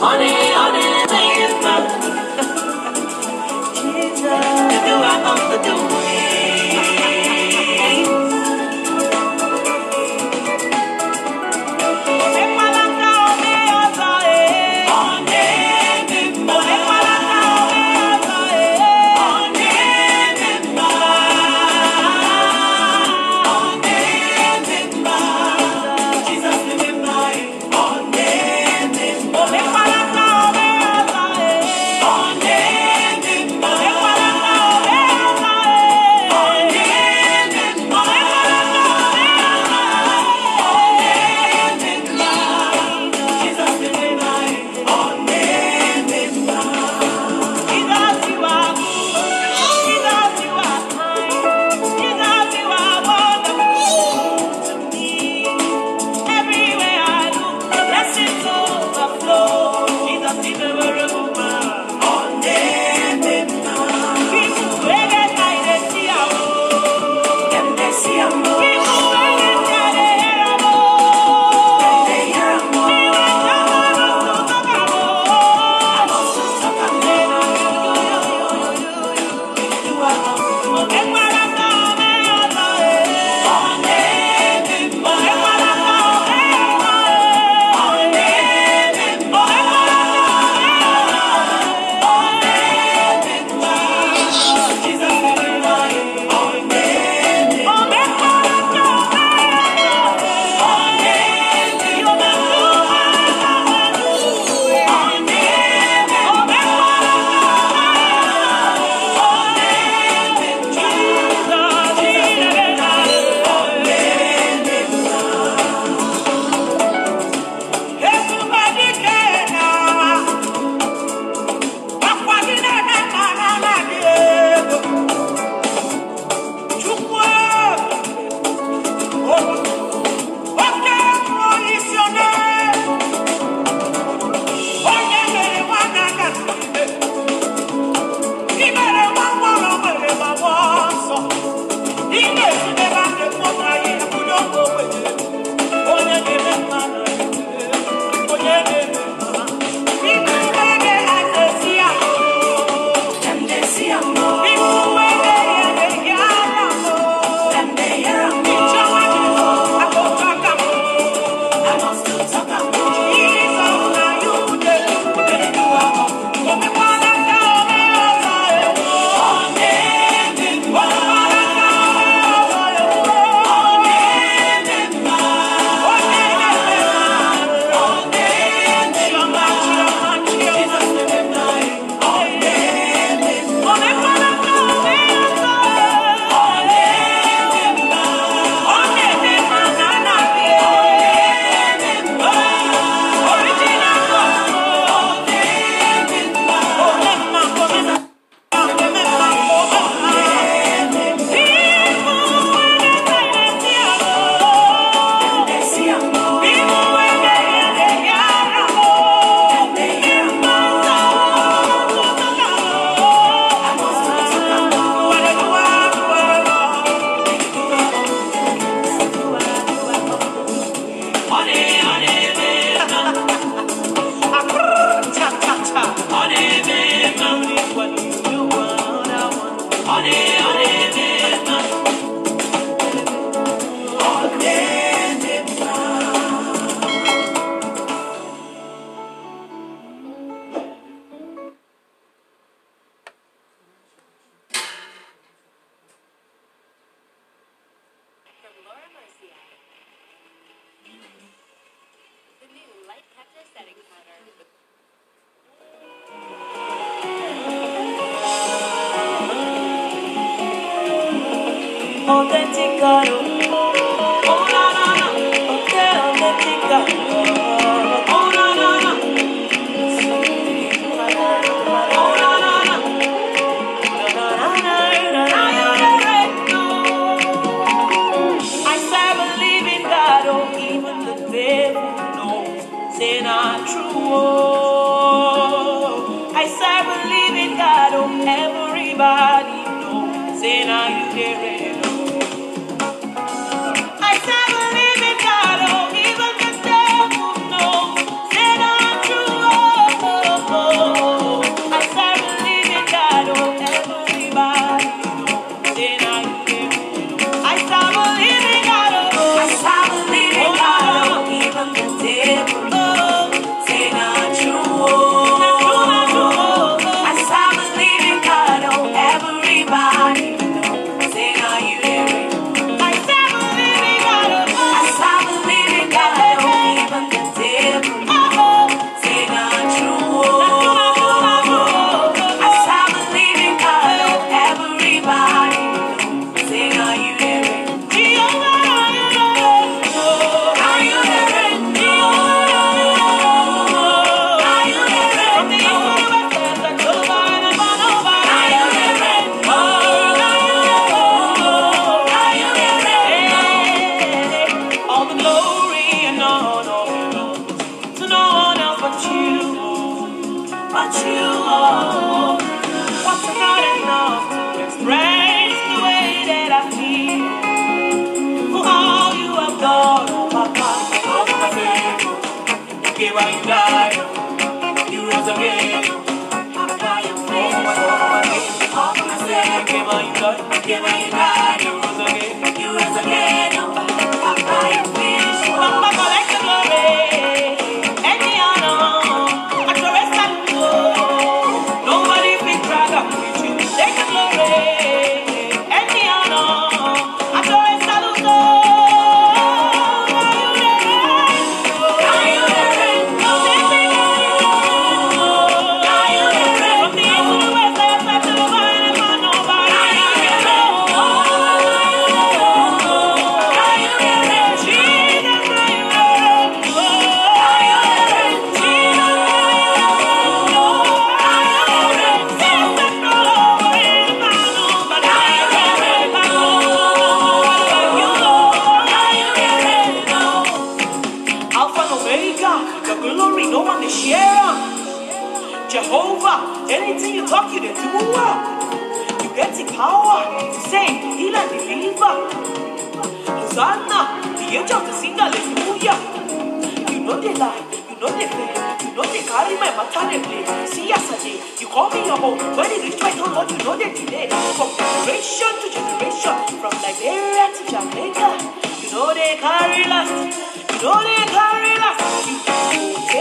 Honey, honey, please, but. Jesus. Do I open to do. got away. Porque bailar See yesterday, you call me your home. But rich reach my home, what you know they today. From generation to generation, from Liberia to Jamaica, you know they carry last. You know they carry last.